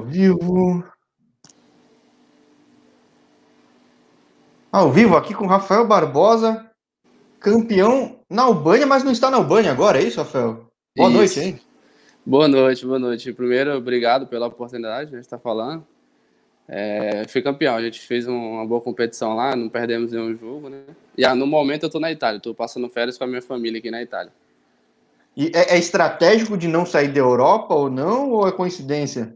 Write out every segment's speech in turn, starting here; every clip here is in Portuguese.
vivo. Ao vivo aqui com Rafael Barbosa, campeão na Albânia, mas não está na Albânia agora, é isso, Rafael? Boa isso. noite, hein? Boa noite, boa noite. Primeiro, obrigado pela oportunidade de estar falando. É, fui campeão, a gente fez uma boa competição lá, não perdemos nenhum jogo, né? E ah, no momento eu estou na Itália, estou passando férias com a minha família aqui na Itália. E é, é estratégico de não sair da Europa ou não, ou é coincidência?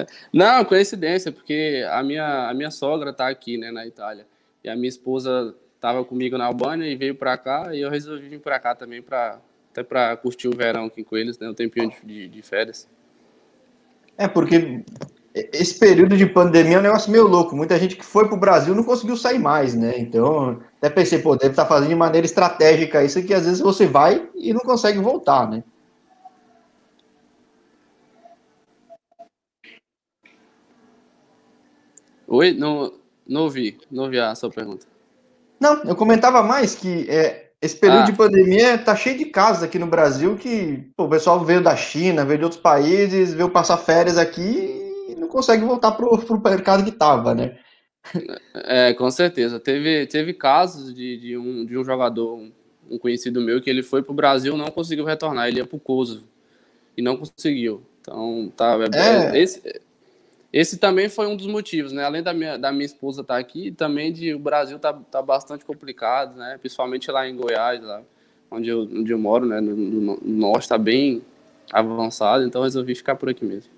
Não, coincidência, porque a minha, a minha sogra tá aqui, né, na Itália. E a minha esposa estava comigo na Albânia e veio para cá, e eu resolvi vir para cá também para até para curtir o verão aqui com eles, né, um tempinho de, de, férias. É, porque esse período de pandemia é um negócio meio louco. Muita gente que foi para o Brasil não conseguiu sair mais, né? Então, até pensei, pô, deve estar tá fazendo de maneira estratégica isso que às vezes você vai e não consegue voltar, né? Oi, não, não ouvi, não ouvi a sua pergunta. Não, eu comentava mais que é, esse período ah. de pandemia tá cheio de casos aqui no Brasil que pô, o pessoal veio da China, veio de outros países, veio passar férias aqui e não consegue voltar pro, pro mercado que tava, né? É, com certeza. Teve, teve casos de, de, um, de um jogador, um conhecido meu, que ele foi pro Brasil não conseguiu retornar, ele ia pro Kosovo e não conseguiu. Então, tá, é, é. esse, esse também foi um dos motivos, né? Além da minha, da minha esposa estar tá aqui, também de o Brasil tá, tá bastante complicado, né? Principalmente lá em Goiás, lá onde eu, onde eu moro, né? No, no, no norte está bem avançado, então resolvi ficar por aqui mesmo.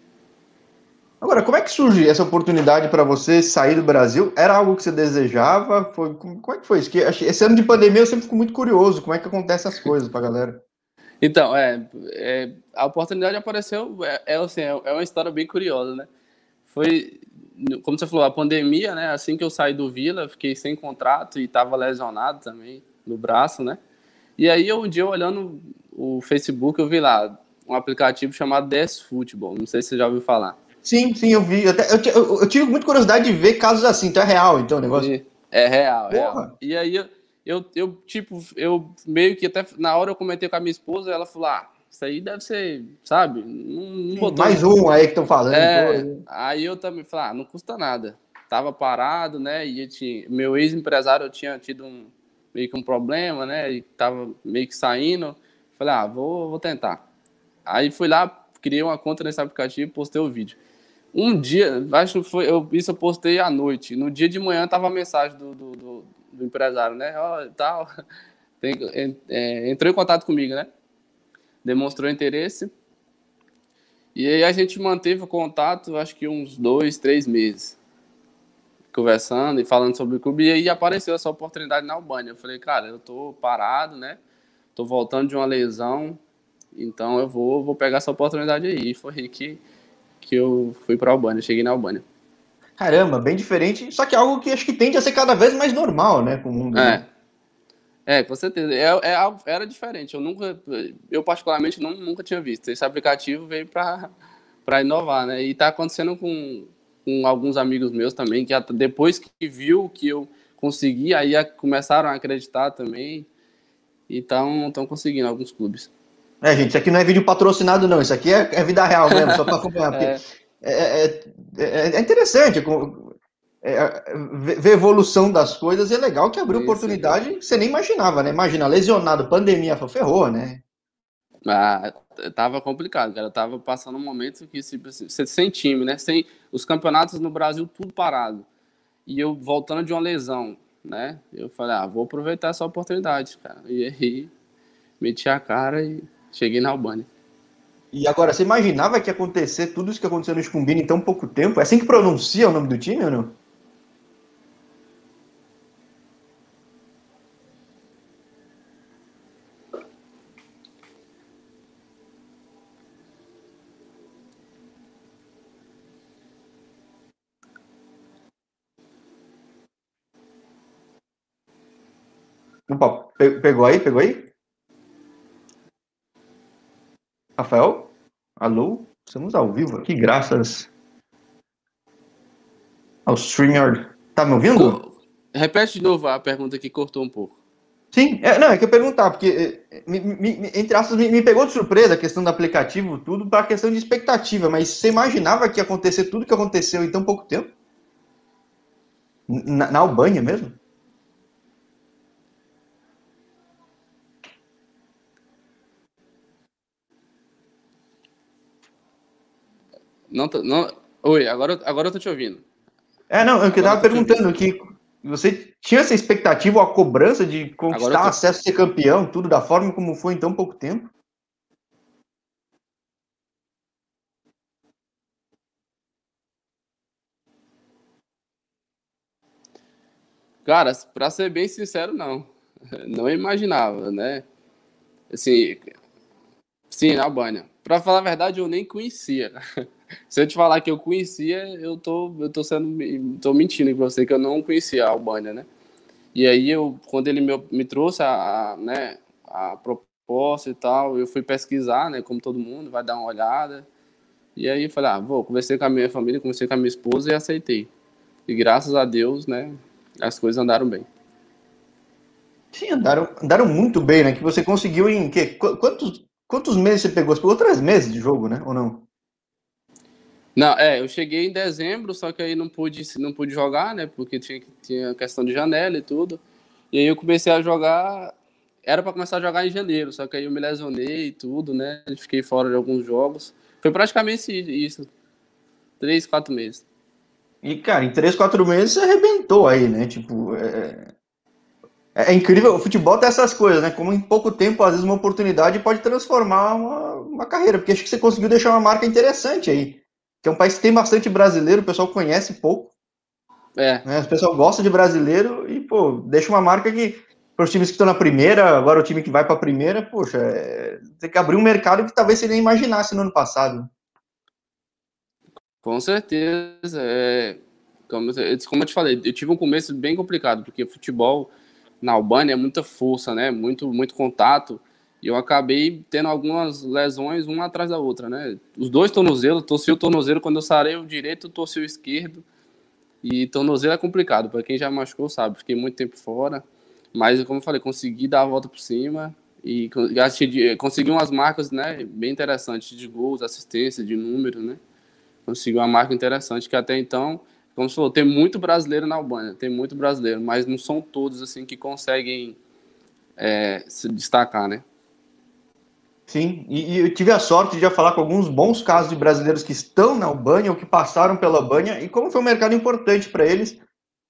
Agora, como é que surge essa oportunidade para você sair do Brasil? Era algo que você desejava? Foi, como é que foi isso? Que, esse ano de pandemia eu sempre fico muito curioso, como é que acontecem as coisas para a galera? Então, é, é, a oportunidade apareceu, é, é, assim, é, é uma história bem curiosa, né? Foi, como você falou, a pandemia, né? Assim que eu saí do Vila, fiquei sem contrato e estava lesionado também no braço, né? E aí, um dia, olhando o Facebook, eu vi lá um aplicativo chamado DS Football. Não sei se você já ouviu falar. Sim, sim, eu vi. Eu, eu, eu tive muito curiosidade de ver casos assim. Então é real, então, o negócio? É real, é real. E aí, eu, eu, eu, tipo, eu meio que até na hora eu comentei com a minha esposa, ela falou, ah, isso aí deve ser, sabe? Não, não. Mais um aí que estão falando. É, aí eu também falei, ah, não custa nada. Tava parado, né? E tinha, meu ex-empresário tinha tido um, meio que um problema, né? E tava meio que saindo. Falei, ah, vou, vou tentar. Aí fui lá, criei uma conta nesse aplicativo e postei o vídeo. Um dia, acho que foi, eu, isso eu postei à noite. No dia de manhã tava a mensagem do, do, do, do empresário, né? Ó, oh, tal. Tem, é, entrou em contato comigo, né? Demonstrou interesse. E aí a gente manteve o contato, acho que uns dois, três meses, conversando e falando sobre o clube. E aí apareceu essa oportunidade na Albânia. Eu falei, cara, eu tô parado, né? Tô voltando de uma lesão, então eu vou, vou pegar essa oportunidade aí. E foi aí que, que eu fui para a Albânia, cheguei na Albânia. Caramba, bem diferente, só que é algo que acho que tende a ser cada vez mais normal, né, com o mundo. É. Né? É, com certeza. É, é, era diferente. Eu nunca, eu particularmente não, nunca tinha visto. Esse aplicativo veio para inovar, né? E está acontecendo com, com alguns amigos meus também, que depois que viu que eu consegui, aí começaram a acreditar também. E estão conseguindo alguns clubes. É, gente, isso aqui não é vídeo patrocinado, não. Isso aqui é, é vida real mesmo, só para acompanhar. é. É, é, é, é interessante é, é ver a evolução das coisas é legal que abriu Isso, oportunidade que você nem imaginava, né? Imagina, lesionado, pandemia, ferrou, né? Ah, tava complicado, cara. tava passando um momento que tipo, você sem time, né? Sem os campeonatos no Brasil tudo parado. E eu voltando de uma lesão, né? Eu falei, ah, vou aproveitar essa oportunidade, cara. E aí meti a cara e cheguei na Albânia. E agora, você imaginava que ia acontecer tudo isso que aconteceu no Scumbini em tão pouco tempo? É assim que pronuncia o nome do time ou não? Opa, pegou aí? Pegou aí? Rafael? Alô? Estamos ao vivo aqui, graças ao StreamYard. Tá me ouvindo? Repete de novo a pergunta que cortou um pouco. Sim, é, não, é que eu perguntar, porque é, me, me, entre aspas, me, me, pegou de surpresa a questão do aplicativo, tudo, para a questão de expectativa, mas você imaginava que ia acontecer tudo que aconteceu em tão pouco tempo? Na, na Albânia mesmo? Não, não, oi, agora, agora eu tô te ouvindo. É, não, eu que tava perguntando que você tinha essa expectativa, a cobrança de conquistar tô... acesso a ser campeão, tudo da forma como foi em tão pouco tempo? Cara, para ser bem sincero, não. Não imaginava, né? Assim, sim, na Albânia. Para falar a verdade, eu nem conhecia. Se eu te falar que eu conhecia, eu tô, eu tô sendo, tô mentindo com você que eu não conhecia a Albânia, né? E aí eu, quando ele me, me trouxe a, a, né, a proposta e tal, eu fui pesquisar, né, como todo mundo, vai dar uma olhada. E aí falei, ah, vou, conversei com a minha família, conversei com a minha esposa e aceitei. E graças a Deus, né, as coisas andaram bem. Sim, andaram, andaram muito bem, né? Que você conseguiu em que, quantos, quantos meses você pegou? Você pegou três meses de jogo, né? Ou não? Não, é, eu cheguei em dezembro, só que aí não pude, não pude jogar, né? Porque tinha, tinha questão de janela e tudo. E aí eu comecei a jogar. Era para começar a jogar em janeiro, só que aí eu me lesionei e tudo, né? Fiquei fora de alguns jogos. Foi praticamente isso. Três, quatro meses. E, cara, em três, quatro meses você arrebentou aí, né? Tipo, é... é, incrível. O futebol tem essas coisas, né? Como em pouco tempo, às vezes, uma oportunidade pode transformar uma, uma carreira. Porque acho que você conseguiu deixar uma marca interessante aí que é um país que tem bastante brasileiro, o pessoal conhece pouco. É. Né? O pessoal gosta de brasileiro e, pô, deixa uma marca que, para os times que estão na primeira, agora o time que vai para a primeira, poxa, é, tem que abrir um mercado que talvez você nem imaginasse no ano passado. Com certeza. É, como, como eu te falei, eu tive um começo bem complicado, porque futebol na Albânia é muita força, né? Muito, muito contato. E eu acabei tendo algumas lesões uma atrás da outra, né? Os dois tornozelos, torci o tornozelo quando eu sarei o direito, torci o esquerdo. E tornozelo é complicado, para quem já machucou sabe, fiquei muito tempo fora. Mas, como eu falei, consegui dar a volta por cima e consegui umas marcas né, bem interessantes de gols, assistência, de números, né? Consegui uma marca interessante que até então, como você falou, tem muito brasileiro na Albânia, tem muito brasileiro, mas não são todos assim que conseguem é, se destacar, né? Sim, e, e, eu tive a sorte de já falar com alguns bons casos de brasileiros que estão na Albânia ou que passaram pela Albânia e como foi um mercado importante para eles.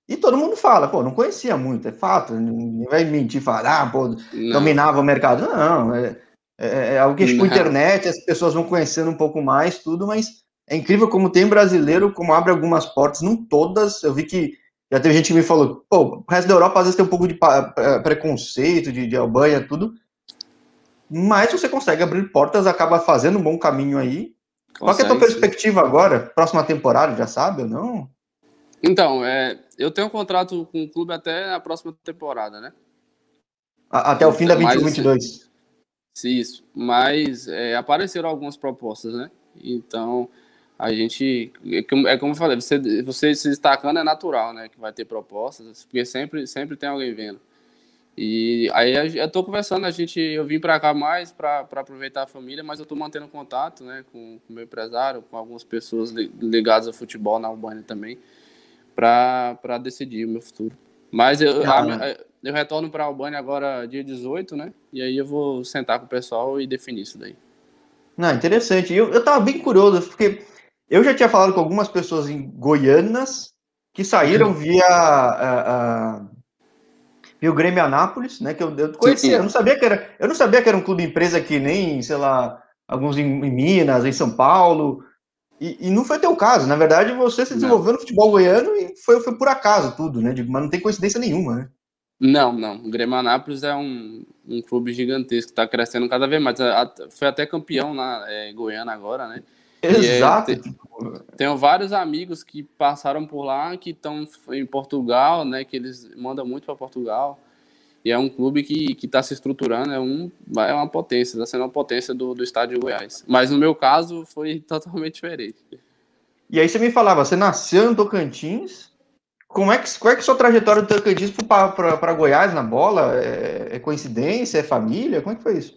E todo mundo fala, pô, não conhecia muito, é fato, ninguém vai mentir, falar, ah, pô, não. dominava o mercado. Não, é, é, é algo que tipo internet, as pessoas vão conhecendo um pouco mais, tudo, mas é incrível como tem brasileiro, como abre algumas portas, não todas. Eu vi que já teve gente que me falou, pô, o resto da Europa às vezes tem um pouco de preconceito de, de Albânia, tudo mas você consegue abrir portas, acaba fazendo um bom caminho aí. Consegue, Qual é a tua perspectiva sim. agora? Próxima temporada, já sabe ou não? Então, é, eu tenho um contrato com o clube até a próxima temporada, né? até o fim da 21-22. Isso, mas é, apareceram algumas propostas, né? Então, a gente, é como, é como eu falei, você, você se destacando é natural, né? Que vai ter propostas, porque sempre, sempre tem alguém vendo. E aí eu tô conversando, a gente, eu vim para cá mais para aproveitar a família, mas eu tô mantendo contato, né, com o meu empresário, com algumas pessoas ligadas ao futebol na Albânia também, para decidir o meu futuro. Mas eu, a, eu retorno para a Albânia agora dia 18, né? E aí eu vou sentar com o pessoal e definir isso daí. Não, interessante. Eu, eu tava bem curioso, porque eu já tinha falado com algumas pessoas em Goianas que saíram via a, a e o Grêmio Anápolis, né? Que eu, eu conhecia, eu não sabia que era. Eu não sabia que era um clube empresa que nem, sei lá, alguns em, em Minas, em São Paulo. E, e, não foi teu caso. Na verdade, você se desenvolveu não. no futebol goiano e foi, foi por acaso tudo, né? Mas não tem coincidência nenhuma, né? Não, não. O Grêmio Anápolis é um, um clube gigantesco, está crescendo cada vez mais. Foi até campeão na é, Goiânia agora, né? Exato. É, tenho vários amigos que passaram por lá, que estão em Portugal, né? Que eles mandam muito para Portugal. E é um clube que está se estruturando, é, um, é uma potência, está sendo uma potência do, do estado de Goiás. Mas no meu caso foi totalmente diferente. E aí você me falava, você nasceu em Tocantins, como é que, qual é que é a sua trajetória do Tocantins para Goiás na bola? É, é, coincidência? É família? Como é que foi isso?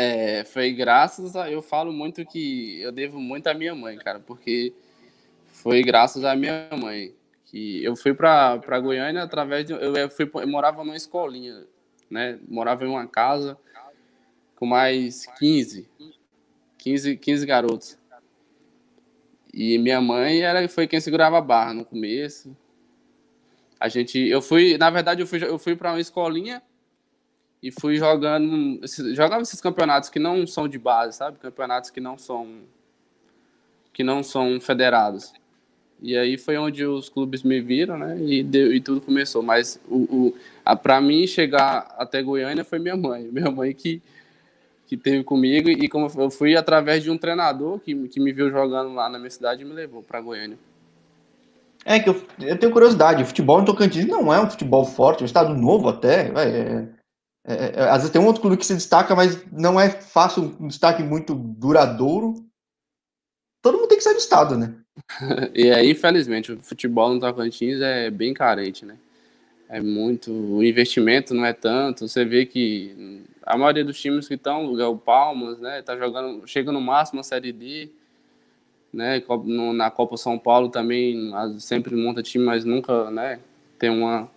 É, foi graças a. Eu falo muito que eu devo muito à minha mãe, cara, porque foi graças à minha mãe. que Eu fui para Goiânia através de. Eu, fui, eu morava numa escolinha, né? Morava em uma casa com mais 15, 15, 15 garotos. E minha mãe era, foi quem segurava a barra no começo. A gente, eu fui, na verdade, eu fui, eu fui para uma escolinha e fui jogando, jogava esses campeonatos que não são de base, sabe? Campeonatos que não são que não são federados. E aí foi onde os clubes me viram, né? E, deu, e tudo começou. Mas o, o para mim chegar até Goiânia foi minha mãe, minha mãe que que teve comigo e como eu fui através de um treinador que, que me viu jogando lá na minha cidade e me levou para Goiânia. É que eu, eu, tenho curiosidade, o futebol em Tocantins não é um futebol forte, é um estado novo até, é, é, é, às vezes tem um outro clube que se destaca, mas não é fácil um destaque muito duradouro. Todo mundo tem que sair do estado, né? e aí, infelizmente, o futebol no Tocantins é bem carente, né? É muito, o investimento não é tanto, você vê que a maioria dos times que estão, o Palmas, né, tá jogando, chega no máximo a Série D, né, na Copa São Paulo também sempre monta time, mas nunca, né, tem uma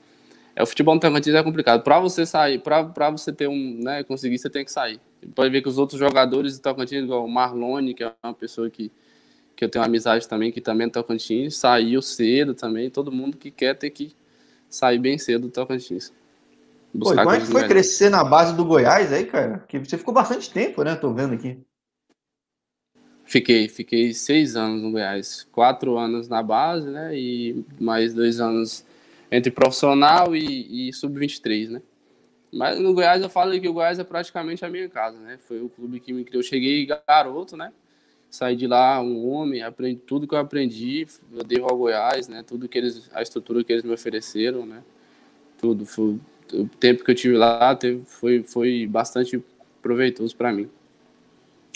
é o futebol no Tocantins é complicado. Para você sair, para você ter um, né, conseguir, você tem que sair. Pode ver que os outros jogadores do Tocantins, igual o Marlone, que é uma pessoa que que eu tenho amizade também, que também é do Tocantins, saiu cedo também. Todo mundo que quer ter que sair bem cedo do Tocantins. Pô, como é que foi crescer na base do Goiás aí, cara? Que você ficou bastante tempo, né? Tô vendo aqui. Fiquei, fiquei seis anos no Goiás. Quatro anos na base, né? E mais dois anos entre profissional e, e sub-23, né? Mas no Goiás eu falo que o Goiás é praticamente a minha casa, né? Foi o clube que me criou. Eu cheguei garoto, né? Saí de lá um homem, aprendi tudo que eu aprendi, eu devo ao Goiás, né? Tudo que eles, a estrutura que eles me ofereceram, né? Tudo, foi, o tempo que eu tive lá teve, foi, foi bastante proveitoso para mim.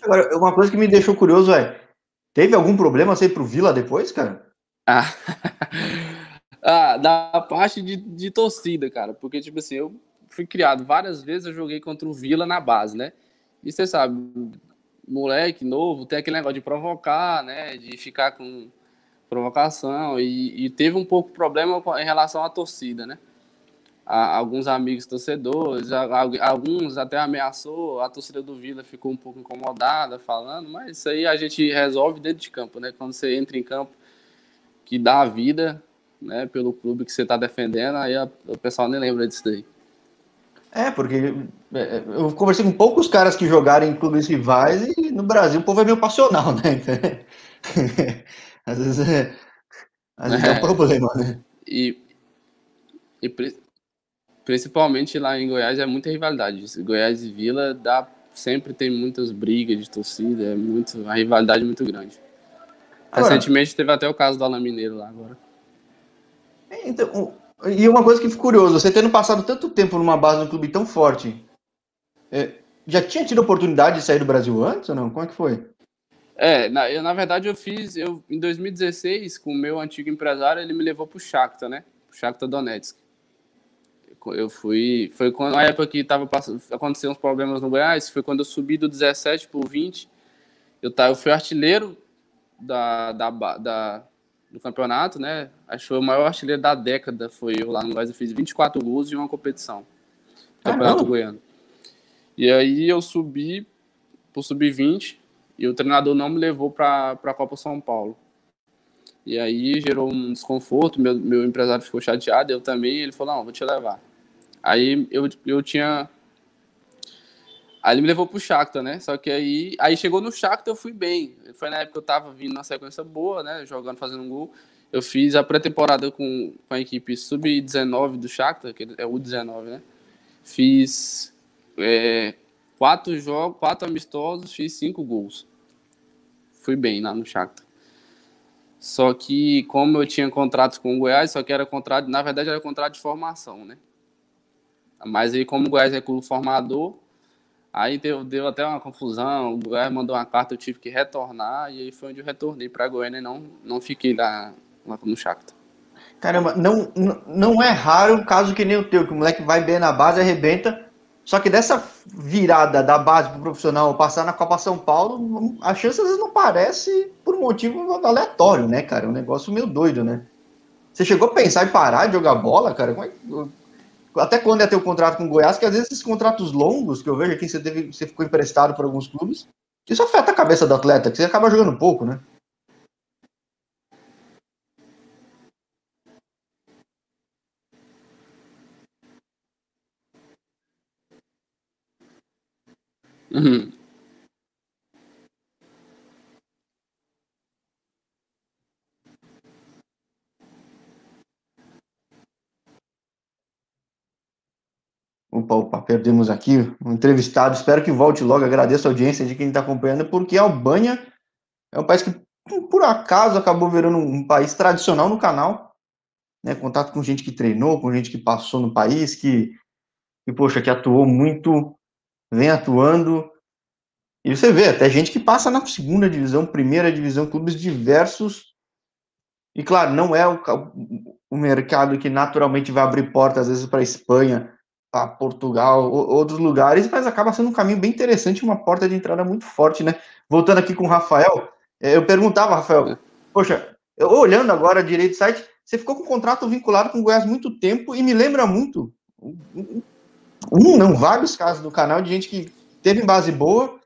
Agora, uma coisa que me deixou curioso é, teve algum problema você ir pro Vila depois, cara? Ah, ah da parte de, de torcida, cara, porque, tipo assim, eu fui criado várias vezes, eu joguei contra o Vila na base, né? E você sabe, moleque novo, tem aquele negócio de provocar, né? De ficar com provocação, e, e teve um pouco problema em relação à torcida, né? a, alguns amigos torcedores, a, a, alguns até ameaçou, a torcida do Vila ficou um pouco incomodada falando, mas isso aí a gente resolve dentro de campo, né? Quando você entra em campo que dá a vida, né, pelo clube que você está defendendo, aí a, o pessoal nem lembra disso daí. É, porque é, é, eu conversei com poucos caras que jogaram em clubes rivais e no Brasil o povo é meio passional, né? às vezes é, às vezes é, é um problema, né? E, e Principalmente lá em Goiás é muita rivalidade. Goiás e Vila dá, sempre tem muitas brigas de torcida, é muito, a rivalidade é muito grande. Recentemente teve até o caso do Alan Mineiro lá agora. Então, e uma coisa que fico curioso, você tendo passado tanto tempo numa base de um clube tão forte, é, já tinha tido oportunidade de sair do Brasil antes ou não? Como é que foi? É, na, eu, na verdade eu fiz, eu, em 2016, com o meu antigo empresário, ele me levou pro Shakhtar, né? Pro Shakhtar Donetsk eu fui. Foi quando, na época que tava acontecendo uns problemas no Goiás, foi quando eu subi do 17 para o 20. Eu, tá, eu fui artilheiro da, da, da, do campeonato, né? Acho que foi o maior artilheiro da década, foi eu lá no Goiás. Eu fiz 24 gols em uma competição. Campeonato ah, Goiano. E aí eu subi pro sub-20 e o treinador não me levou para a Copa São Paulo. E aí gerou um desconforto, meu, meu empresário ficou chateado, eu também, ele falou, não, vou te levar. Aí eu, eu tinha. Aí ele me levou pro Shakhtar, né? Só que aí, aí chegou no Shakhtar eu fui bem. Foi na época que eu tava vindo na sequência boa, né? Jogando, fazendo um gol. Eu fiz a pré-temporada com, com a equipe sub-19 do Shakhtar, que é o U19, né? Fiz é, quatro jogos, quatro amistosos, fiz cinco gols. Fui bem lá no Shakhtar. Só que como eu tinha contrato com o Goiás, só que era contrato, na verdade era contrato de formação, né? Mas aí, como o Goiás é clube formador, aí deu, deu até uma confusão. O Goiás mandou uma carta, eu tive que retornar, e aí foi onde eu retornei para Goiânia e não, não fiquei lá, lá no Shakhtar. Caramba, não, não é raro um caso que nem o teu, que o moleque vai bem na base, arrebenta, só que dessa virada da base pro profissional passar na Copa São Paulo, a chance às vezes não parece por um motivo aleatório, né, cara? É um negócio meio doido, né? Você chegou a pensar em parar de jogar bola, cara? É até quando ia ter o contrato com o Goiás, que às vezes esses contratos longos que eu vejo aqui, você, teve, você ficou emprestado por alguns clubes, isso afeta a cabeça do atleta, que você acaba jogando pouco, né? Uhum. Opa, opa, perdemos aqui um entrevistado. Espero que volte logo. Agradeço a audiência de quem está acompanhando, porque a Albânia é um país que, por acaso, acabou virando um país tradicional no canal. Né? Contato com gente que treinou, com gente que passou no país, que, que poxa, que atuou muito, vem atuando. E você vê, até gente que passa na segunda divisão, primeira divisão, clubes diversos. E claro, não é o, o mercado que naturalmente vai abrir portas, às vezes, para a Espanha a Portugal, outros lugares, mas acaba sendo um caminho bem interessante, uma porta de entrada muito forte, né? Voltando aqui com o Rafael, é, eu perguntava, Rafael, poxa, eu, olhando agora direito do site, você ficou com um contrato vinculado com o Goiás muito tempo e me lembra muito, um, não, vários casos do canal de gente que teve base boa,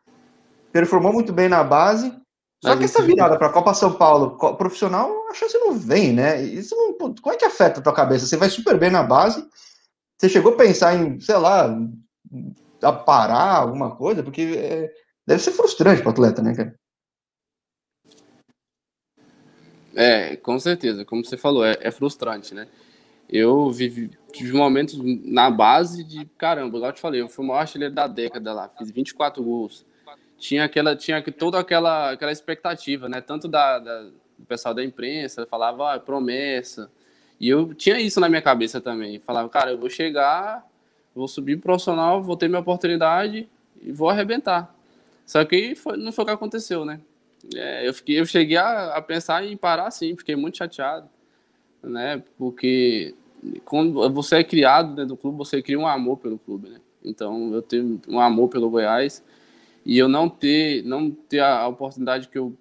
performou muito bem na base, só que essa virada para a Copa São Paulo profissional, a chance não vem, né? Isso não, como é que afeta a tua cabeça? Você vai super bem na base, você chegou a pensar em, sei lá, a parar alguma coisa? Porque é, deve ser frustrante para o atleta, né, cara? É, com certeza. Como você falou, é, é frustrante, né? Eu vivi, tive momentos na base de, caramba, igual eu te falei, eu fui o maior artilheiro da década lá, fiz 24 gols. Tinha aquela, tinha toda aquela, aquela expectativa, né? Tanto da, da do pessoal da imprensa, falava, ah, promessa, e eu tinha isso na minha cabeça também. Falava, cara, eu vou chegar, vou subir profissional, vou ter minha oportunidade e vou arrebentar. Só que foi, não foi o que aconteceu, né? É, eu, fiquei, eu cheguei a, a, pensar em parar sim, fiquei muito chateado, né? Porque quando você é criado dentro do clube, você cria um amor pelo clube, né? Então eu tenho um amor pelo Goiás e eu não ter, não ter a oportunidade que eu,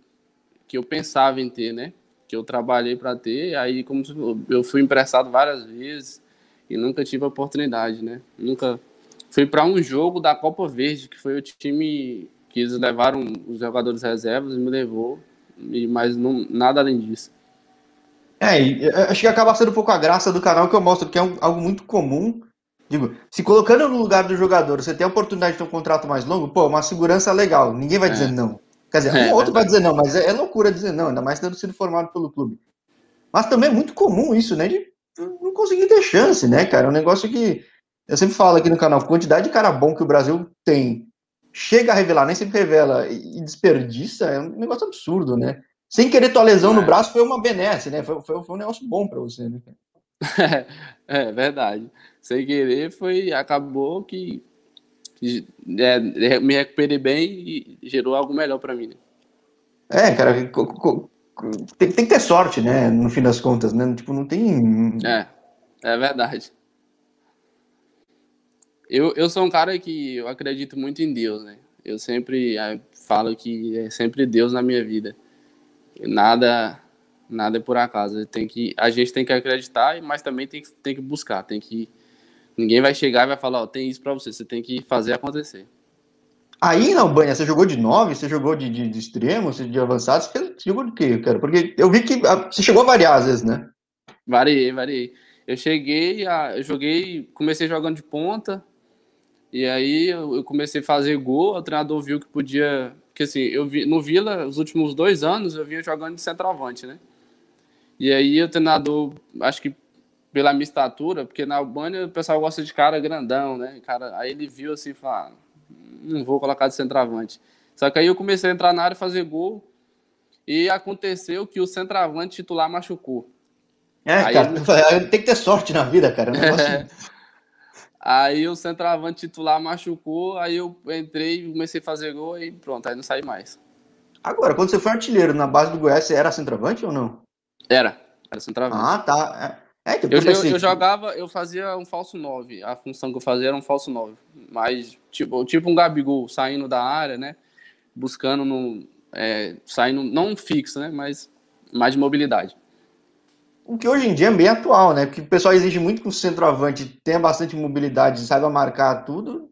que eu pensava em ter, né? Que eu trabalhei para ter. Aí, como eu fui emprestado várias vezes e nunca tive a oportunidade, né? Nunca fui para um jogo da Copa Verde, que foi o time que eles levaram os jogadores reservas e me levou, mas não, nada além disso. É, acho que acaba sendo um pouco a graça do canal que eu mostro que é um, algo muito comum. Digo, se colocando no lugar do jogador, você tem a oportunidade de ter um contrato mais longo, pô, uma segurança legal, ninguém vai é. dizer não. Quer dizer, é, um outro vai dizer não, mas é, é, loucura dizer não, ainda mais tendo sido formado pelo clube. Mas também é muito comum isso, né? De não conseguir ter chance, né, cara? É um negócio que eu sempre falo aqui no canal, quantidade de cara bom que o Brasil tem, chega a revelar, nem sempre revela e desperdiça, é um negócio absurdo, né? Sem querer tua lesão é. no braço foi uma benesse, né? Foi, foi, foi um negócio bom para você, né? É, é verdade. Sem querer foi acabou que é, me recuperei bem e gerou algo melhor para mim. Né? É, cara, tem, tem, que ter sorte, né? No fim das contas, né? Tipo, não tem. É, é verdade. Eu, eu sou um cara que eu acredito muito em Deus, né? Eu sempre é, falo que é sempre Deus na minha vida. Nada nada é por acaso. Tem que, a gente tem que acreditar, mas também tem, tem que buscar, tem que Ninguém vai chegar e vai falar, ó, tem isso para você, você tem que fazer acontecer. Aí na Albânia, você jogou de 9, você jogou de, de, de extremo, de avançado, você jogou de quê, cara? Porque eu vi que ah, você chegou a variar às vezes, né? Variei, variei. Eu cheguei, a, eu joguei, comecei jogando de ponta, e aí eu comecei a fazer gol, o treinador viu que podia. Porque assim, eu vi no Vila, os últimos dois anos, eu vinha jogando de centroavante, né? E aí o treinador, acho que pela minha estatura, porque na Albânia o pessoal gosta de cara grandão, né? Cara, aí ele viu assim e falou: ah, não vou colocar de centroavante. Só que aí eu comecei a entrar na área e fazer gol. E aconteceu que o centroavante titular machucou. É, aí cara, eu... tem que ter sorte na vida, cara. É. Aí o centroavante titular machucou, aí eu entrei, comecei a fazer gol e pronto, aí não saí mais. Agora, quando você foi artilheiro na base do Goiás, você era centroavante ou não? Era, Era centroavante. Ah, tá. É, é, eu, eu, eu, jogava, eu fazia um falso 9. A função que eu fazia era um falso 9. Mas, tipo, tipo um Gabigol saindo da área, né? Buscando no. É, saindo, não fixo, né? Mas mais de mobilidade. O que hoje em dia é bem atual, né? Porque o pessoal exige muito que o centroavante tenha bastante mobilidade, saiba marcar tudo.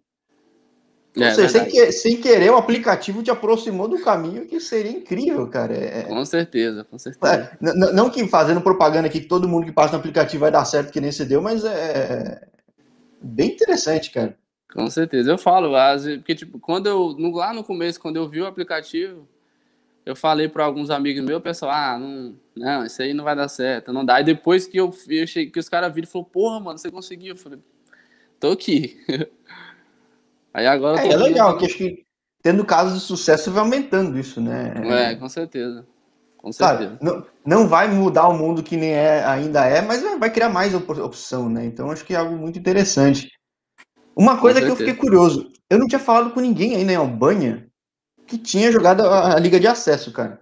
É, seja, sem, que, sem, querer, o aplicativo te aproximou do caminho que seria incrível, cara. É... Com certeza, com certeza. É, não que fazendo propaganda aqui que todo mundo que passa no aplicativo vai dar certo que nem você deu, mas é bem interessante, cara. Com certeza, eu falo, porque tipo, quando eu, lá no começo, quando eu vi o aplicativo, eu falei para alguns amigos meus, pessoal, ah, não, não, isso aí não vai dar certo, não dá. E depois que eu, eu cheguei, que os caras viram, falou, porra, mano, você conseguiu. Eu falei, tô aqui. Aí agora. É, é legal, que acho que tendo casos de sucesso vai aumentando isso, né? É, com certeza. Com certeza. Claro, não, não vai mudar o mundo que nem é, ainda é, mas vai criar mais opção, né? Então acho que é algo muito interessante. Uma coisa que eu fiquei curioso, eu não tinha falado com ninguém ainda em Albânia que tinha jogado a, a Liga de Acesso, cara.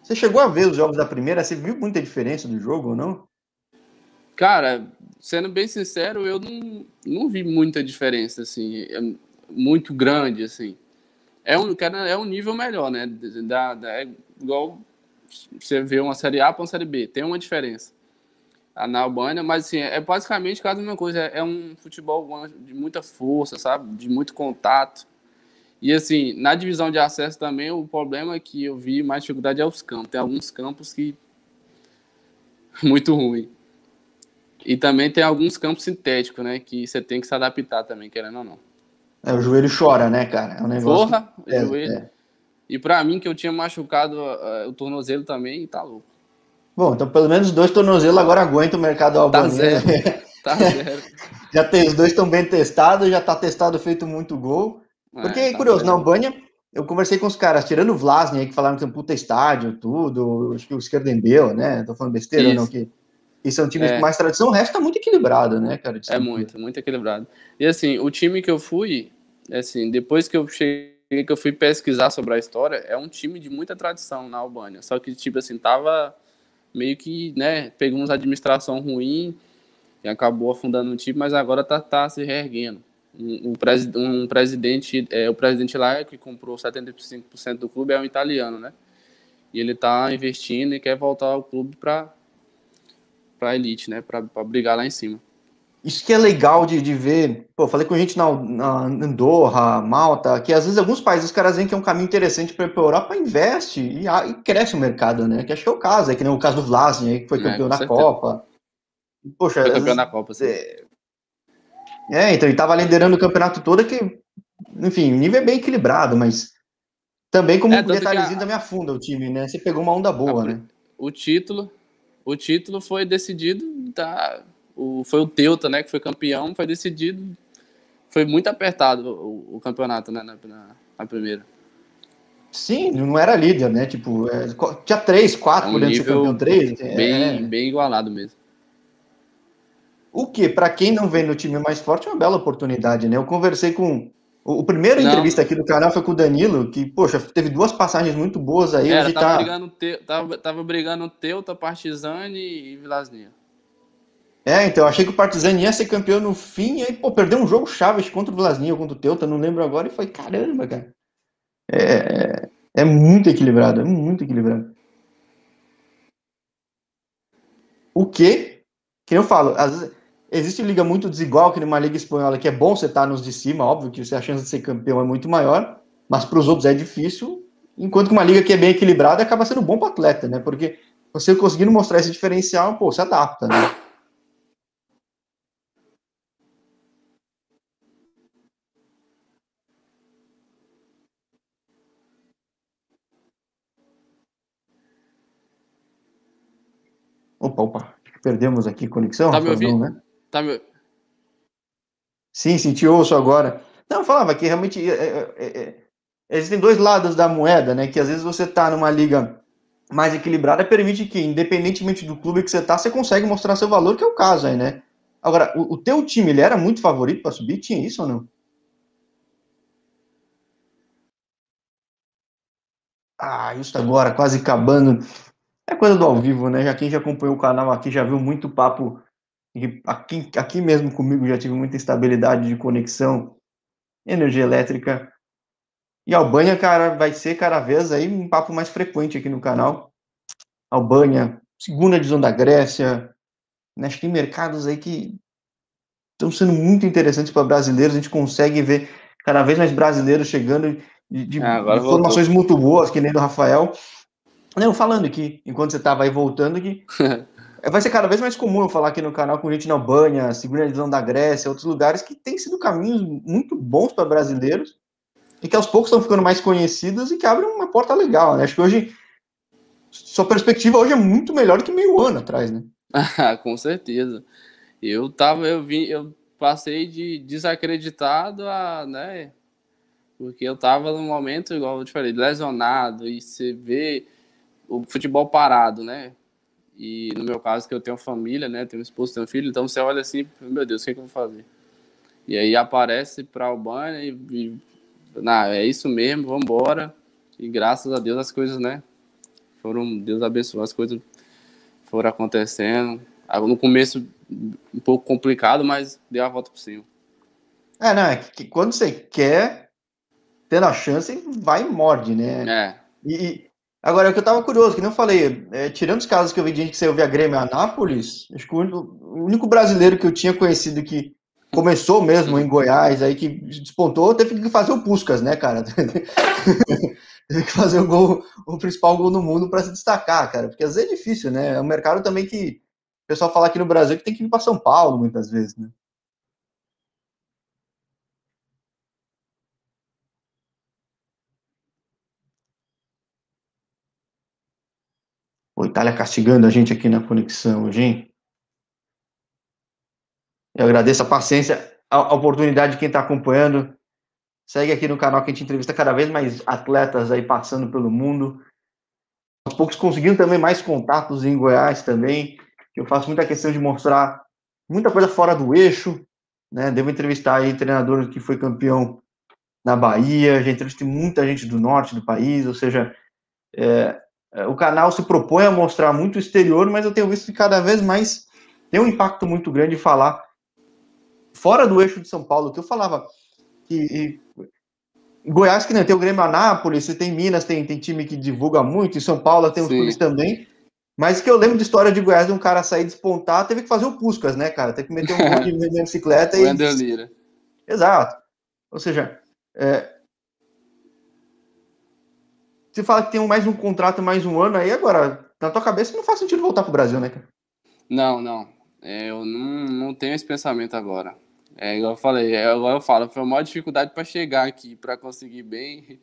Você chegou a ver os jogos da primeira? Você viu muita diferença do jogo ou não? Cara, sendo bem sincero, eu não, não vi muita diferença, assim, muito grande, assim. É um, é um nível melhor, né? Da, da, é igual você vê uma Série A para uma Série B, tem uma diferença na Albânia, mas assim, é basicamente quase a mesma coisa, é, é um futebol de muita força, sabe? De muito contato. E assim, na divisão de acesso também, o problema que eu vi mais dificuldade é os campos. Tem alguns campos que. muito ruim. E também tem alguns campos sintéticos, né? Que você tem que se adaptar também, querendo ou não. É, o joelho chora, né, cara? É um negócio. Porra, que... é, joelho. É. E pra mim, que eu tinha machucado uh, o tornozelo também, tá louco. Bom, então pelo menos dois tornozelos agora aguentam o mercado albanês. Tá zero. Tá zero. já tem, os dois estão bem testados, já tá testado, feito muito gol. Porque, é, tá curioso, certo. na Albânia, eu conversei com os caras, tirando o Vlasny, que falaram que tem um puta estádio, tudo, acho que o Skerdembeu, né? Tô falando besteira, Isso. não? Que, que são times é. com mais tradição, o resto tá muito equilibrado, né, cara? É muito, muito equilibrado. E assim, o time que eu fui, assim, depois que eu cheguei, que eu fui pesquisar sobre a história, é um time de muita tradição na Albânia. Só que, tipo assim, tava meio que, né, pegou uma administração ruim e acabou afundando o time, mas agora tá, tá se reerguendo um, um, um presidente, é, o presidente lá que comprou 75% do clube é um italiano, né? E ele está investindo e quer voltar ao clube para para elite, né? Para brigar lá em cima. Isso que é legal de, de ver. Pô, falei com gente na, na Andorra, Malta, que às vezes alguns países os caras veem que é um caminho interessante para a Europa, investe e, e, cresce o mercado, né? Que acho que é o caso, é que nem o caso do Vlasny, que foi é, campeão é, da Copa. Poxa, foi campeão da Copa, sim. É, é, então ele estava liderando o campeonato todo, que, enfim, o nível é bem equilibrado, mas também como é, um detalhezinho a... também afunda o time, né? Você pegou uma onda boa, a... né? O título, o título foi decidido, tá, o, foi o Teuta, né, que foi campeão, foi decidido, foi muito apertado o, o campeonato, né, na, na, na, primeira. Sim, não era líder, né? Tipo, é, tinha três, quatro é um podendo ser campeão, três. Bem, é... bem igualado mesmo. O que, para quem não vê no time mais forte, é uma bela oportunidade, né? Eu conversei com. O, o primeiro não. entrevista aqui do canal foi com o Danilo, que, poxa, teve duas passagens muito boas aí. Era, tava, tá... brigando te, tava, tava brigando Teuta, Partizani e Vilasnia. É, então, eu achei que o Partizani ia ser campeão no fim, e aí, pô, perdeu um jogo chave contra o Vlasnia ou contra o Teuta, não lembro agora, e foi, caramba, cara. É, é muito equilibrado, é muito equilibrado. O que, que eu falo, às vezes Existe liga muito desigual, que numa liga espanhola, que é bom você estar tá nos de cima, óbvio que a chance de ser campeão é muito maior, mas para os outros é difícil, enquanto que uma liga que é bem equilibrada acaba sendo bom para atleta, né? Porque você conseguindo mostrar esse diferencial, pô, se adapta, né? Opa, opa, perdemos aqui conexão. Tá me ouvindo? Né? Tá me... Sim, sim, te ouço agora. Não, eu falava que realmente é, é, é, é, existem dois lados da moeda, né? Que às vezes você tá numa liga mais equilibrada, permite que, independentemente do clube que você tá, você consegue mostrar seu valor, que é o caso aí, né? Agora, o, o teu time, ele era muito favorito para subir? Tinha isso ou não? Ah, isso agora, quase acabando. É coisa do ao vivo, né? Já quem já acompanhou o canal aqui já viu muito papo. Aqui, aqui mesmo comigo já tive muita instabilidade de conexão, energia elétrica. E Albânia, cara, vai ser cada vez aí um papo mais frequente aqui no canal. Albânia, segunda divisão da Grécia. Né? Acho que tem mercados aí que estão sendo muito interessantes para brasileiros. A gente consegue ver cada vez mais brasileiros chegando de, de ah, informações muito boas, que nem do Rafael. Não, falando aqui, enquanto você estava aí voltando, que vai ser cada vez mais comum eu falar aqui no canal com gente na Albânia, segunda divisão da Grécia, outros lugares que têm sido caminhos muito bons para brasileiros e que aos poucos estão ficando mais conhecidos e que abrem uma porta legal, né? Acho que hoje sua perspectiva hoje é muito melhor que meio ano atrás, né? com certeza. Eu tava, eu vim, eu passei de desacreditado a, né? Porque eu tava num momento, igual eu te falei, lesionado, e você vê o futebol parado, né? E no meu caso, que eu tenho família, né? Tenho esposo, tenho filho, então você olha assim, meu Deus, o que, é que eu vou fazer? E aí aparece para Albânia e, e não, é isso mesmo, vamos embora. E graças a Deus as coisas, né? Foram, Deus abençoou, as coisas foram acontecendo. No começo um pouco complicado, mas deu a volta por cima. É, não, é que quando você quer, tendo a chance, vai e morde, né? É. E, agora, o que eu tava curioso, que não falei, é, tirando os casos que eu vi de gente que saiu via Grêmio Anápolis, acho que o único, brasileiro que eu tinha conhecido que começou mesmo em Goiás, aí que despontou, teve que fazer o Puscas, né, cara? teve que fazer o gol, o principal gol no mundo para se destacar, cara, porque às vezes é difícil, né? É um mercado também que o pessoal fala aqui no Brasil que tem que ir para São Paulo muitas vezes, né? Itália castigando a gente aqui na conexão hoje, hein? Eu agradeço a paciência, a oportunidade de quem está acompanhando. Segue aqui no canal que a gente entrevista cada vez mais atletas aí passando pelo mundo. Aos poucos conseguindo também mais contatos em Goiás também. Eu faço muita questão de mostrar muita coisa fora do eixo. Né? Devo entrevistar aí treinador que foi campeão na Bahia. Já entrevistei muita gente do norte do país. Ou seja, é, o canal se propõe a mostrar muito o exterior, mas eu tenho visto que cada vez mais tem um impacto muito grande falar fora do eixo de São Paulo, que eu falava que em Goiás, que nem tem o Grêmio Anápolis, você tem Minas, tem, tem time que divulga muito, em São Paulo tem os clubes também. Mas que eu lembro de história de Goiás de um cara sair despontar, teve que fazer o Puscas, né, cara? Teve que meter um monte de bicicleta e. Lira. Exato. Ou seja, é... você fala que tem mais um contrato, mais um ano aí, agora, na tua cabeça não faz sentido voltar pro Brasil, né, cara? Não, não. É, eu não, não tenho esse pensamento agora. É igual eu falei, é igual eu falo, foi a maior dificuldade para chegar aqui, para conseguir bem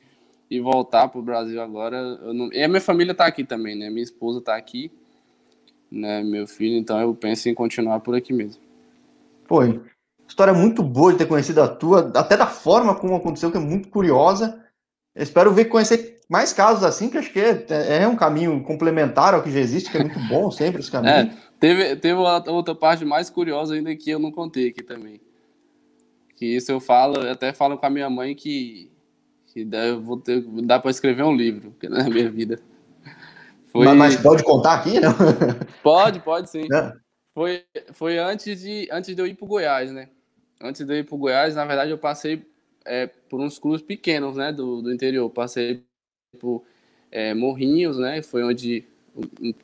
e voltar para o Brasil agora. Não... E a minha família está aqui também, né? Minha esposa está aqui, né? Meu filho, então eu penso em continuar por aqui mesmo. Foi. História muito boa de ter conhecido a tua, até da forma como aconteceu, que é muito curiosa. Eu espero ver conhecer mais casos assim, que acho que é, é um caminho complementar ao que já existe, que é muito bom sempre esse caminho. É, teve, teve outra parte mais curiosa ainda que eu não contei aqui também. Que isso eu falo, eu até falo com a minha mãe que, que dá, eu vou ter, dá para escrever um livro na minha vida. Foi... Mas, mas, pode contar aqui, não? Pode, pode sim. É. Foi, foi antes, de, antes de eu ir para Goiás, né? Antes de eu ir para Goiás, na verdade, eu passei é, por uns clubes pequenos, né, do, do interior. Passei por é, Morrinhos, né? Foi onde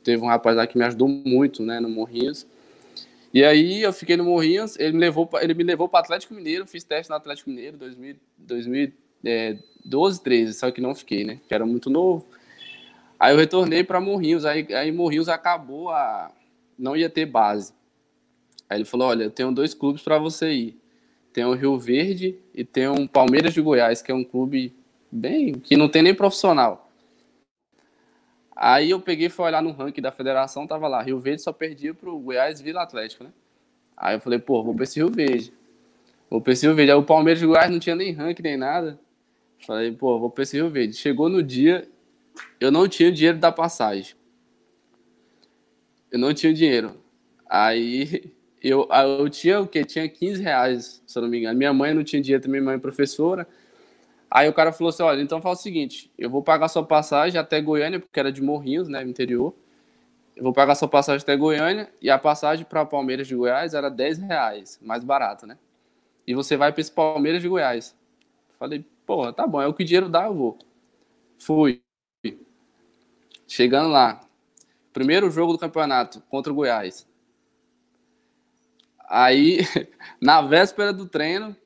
teve um rapaz lá que me ajudou muito, né, no Morrinhos. E aí eu fiquei no Morrinhos, ele me levou, ele me levou para Atlético Mineiro, fiz teste no Atlético Mineiro 2000, 2012, 13, só que não fiquei, né? Que era muito novo. Aí eu retornei para Morrinhos, aí, aí Morrinhos acabou a não ia ter base. Aí ele falou: "Olha, eu tenho dois clubes para você ir. Tem o Rio Verde e tem o Palmeiras de Goiás, que é um clube bem que não tem nem profissional. Aí eu peguei e fui olhar no ranking da federação, tava lá, Rio Verde só perdia pro Goiás Vila Atlético, né? Aí eu falei, pô, vou pra esse Rio Verde. Vou pra esse Rio Verde. Aí o Palmeiras de Goiás não tinha nem ranking nem nada. Falei, pô, vou pra esse Rio Verde. Chegou no dia, eu não tinha o dinheiro da passagem. Eu não tinha dinheiro. Aí eu, eu tinha o quê? Tinha 15 reais, se eu não me engano. Minha mãe não tinha dinheiro também, minha mãe é professora. Aí o cara falou assim: olha, então faz o seguinte, eu vou pagar sua passagem até Goiânia, porque era de Morrinhos, né, interior. eu vou pagar sua passagem até Goiânia e a passagem para Palmeiras de Goiás era 10 reais, mais barato, né? E você vai para esse Palmeiras de Goiás. Falei, porra, tá bom, é o que o dinheiro dá, eu vou. Fui. Chegando lá, primeiro jogo do campeonato contra o Goiás. Aí, na véspera do treino,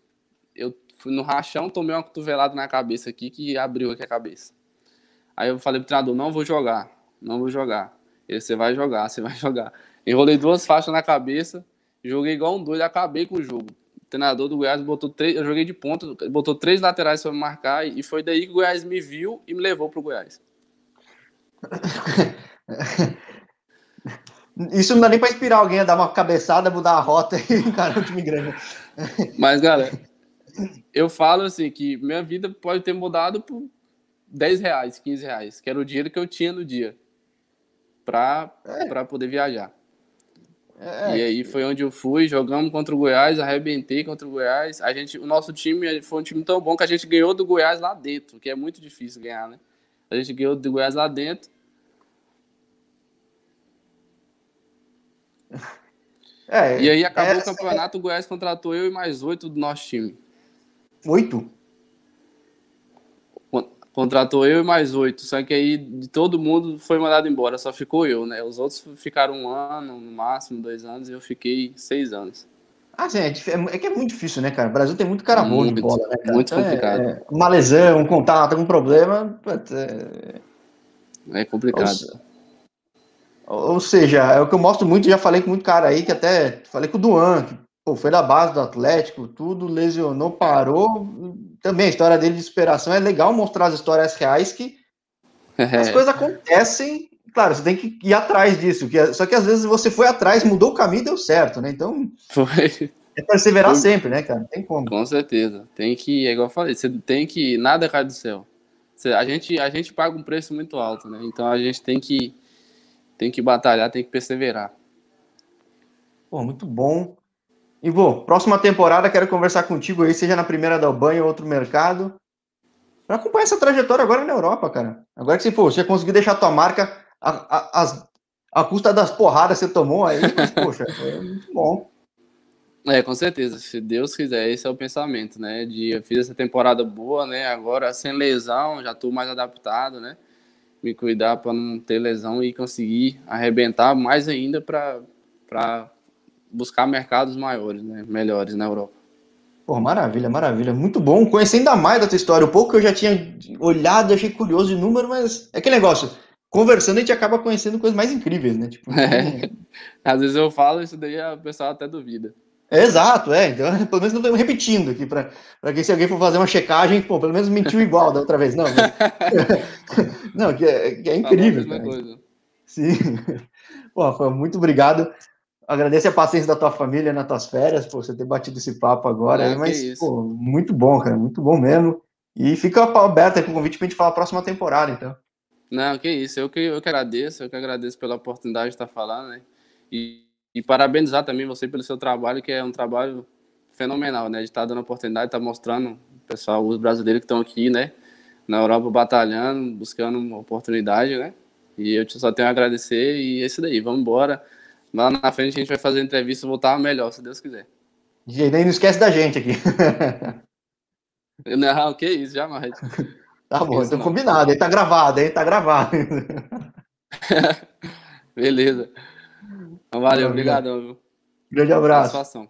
fui no rachão, tomei uma cotovelada na cabeça aqui que abriu aqui a cabeça. Aí eu falei pro treinador, não vou jogar, não vou jogar. Ele, você vai jogar, você vai jogar. Enrolei duas faixas na cabeça, joguei igual um doido, acabei com o jogo. O treinador do Goiás botou três, eu joguei de ponta, botou três laterais para marcar e foi daí que o Goiás me viu e me levou pro Goiás. Isso não dá nem para inspirar alguém a dar uma cabeçada, mudar a rota e encarar o time grande. Mas, galera, eu falo assim que minha vida pode ter mudado por 10 reais, 15 reais, que era o dinheiro que eu tinha no dia para é. poder viajar. É. E aí foi onde eu fui, jogamos contra o Goiás, arrebentei contra o Goiás. A gente, o nosso time foi um time tão bom que a gente ganhou do Goiás lá dentro, que é muito difícil ganhar, né? A gente ganhou do Goiás lá dentro. É, e aí acabou o campeonato, o Goiás contratou eu e mais oito do nosso time. Oito? Contratou eu e mais oito, só que aí de todo mundo foi mandado embora, só ficou eu, né? Os outros ficaram um ano, no máximo dois anos, e eu fiquei seis anos. Ah, sim, é, é, que é muito difícil, né, cara? O Brasil tem muito cara bom de bola, né, cara? Muito então, complicado. É, é, uma lesão, um contato, algum problema. É, é complicado. Ou, ou, seja, é o que eu mostro muito, já falei com muito cara aí, que até falei com o Duan, que pô, foi da base do Atlético, tudo, lesionou, parou. Também a história dele de superação é legal mostrar as histórias reais que as coisas acontecem. Claro, você tem que ir atrás disso. Que, é, só que às vezes você foi atrás, mudou o caminho e deu certo, né? Então. Foi. É perseverar foi. sempre, né, cara? Tem como. Com certeza. Tem que, é igual eu falei, você tem que. Nada cai do céu. A gente, a gente paga um preço muito alto, né? Então a gente tem que, tem que batalhar, tem que perseverar. Pô, muito bom. Ivo, próxima temporada quero conversar contigo aí, seja na primeira da Albanha ou outro mercado, para acompanhar essa trajetória agora na Europa, cara. Agora que você, for, você conseguiu deixar tua marca a, a, a, a custa das porradas que você tomou aí, mas, poxa, é muito bom. É, com certeza. Se Deus quiser, esse é o pensamento, né? De eu fiz essa temporada boa, né? Agora sem lesão, já estou mais adaptado, né? Me cuidar para não ter lesão e conseguir arrebentar mais ainda para buscar mercados maiores, né, melhores na Europa. Pô, maravilha, maravilha. Muito bom. Conhecer ainda mais da tua história. O pouco que eu já tinha olhado, achei curioso de número, mas é aquele negócio. Conversando, a gente acaba conhecendo coisas mais incríveis, né? Tipo, é. Às vezes eu falo isso daí, o pessoal até duvida. É, exato, é. Então, pelo menos não estamos repetindo aqui, para que se alguém for fazer uma checagem, pô, pelo menos mentiu igual da outra vez. Não, não que é, que é incrível. Sim. Pô, foi muito obrigado. Agradeço a paciência da tua família nas tuas férias, por você ter batido esse papo agora, é, mas pô, muito bom, cara, muito bom mesmo. E fica aberto aí com o convite para a gente falar a próxima temporada, então. Não, que isso, eu que, eu que agradeço, eu que agradeço pela oportunidade de estar falando, né? E, e parabenizar também você pelo seu trabalho, que é um trabalho fenomenal, né? De estar dando oportunidade, estar mostrando o pessoal, os brasileiros que estão aqui, né? Na Europa batalhando, buscando uma oportunidade, né? E eu só tenho a agradecer e é isso daí, vamos embora. Lá na frente a gente vai fazer a entrevista e voltar melhor, se Deus quiser. E nem não esquece da gente aqui. Não, que isso, jamais. Tá bom, então combinado, aí tá gravado, aí tá gravado. Beleza. Então, valeu, obrigado. Grande abraço.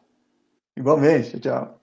Igualmente, tchau.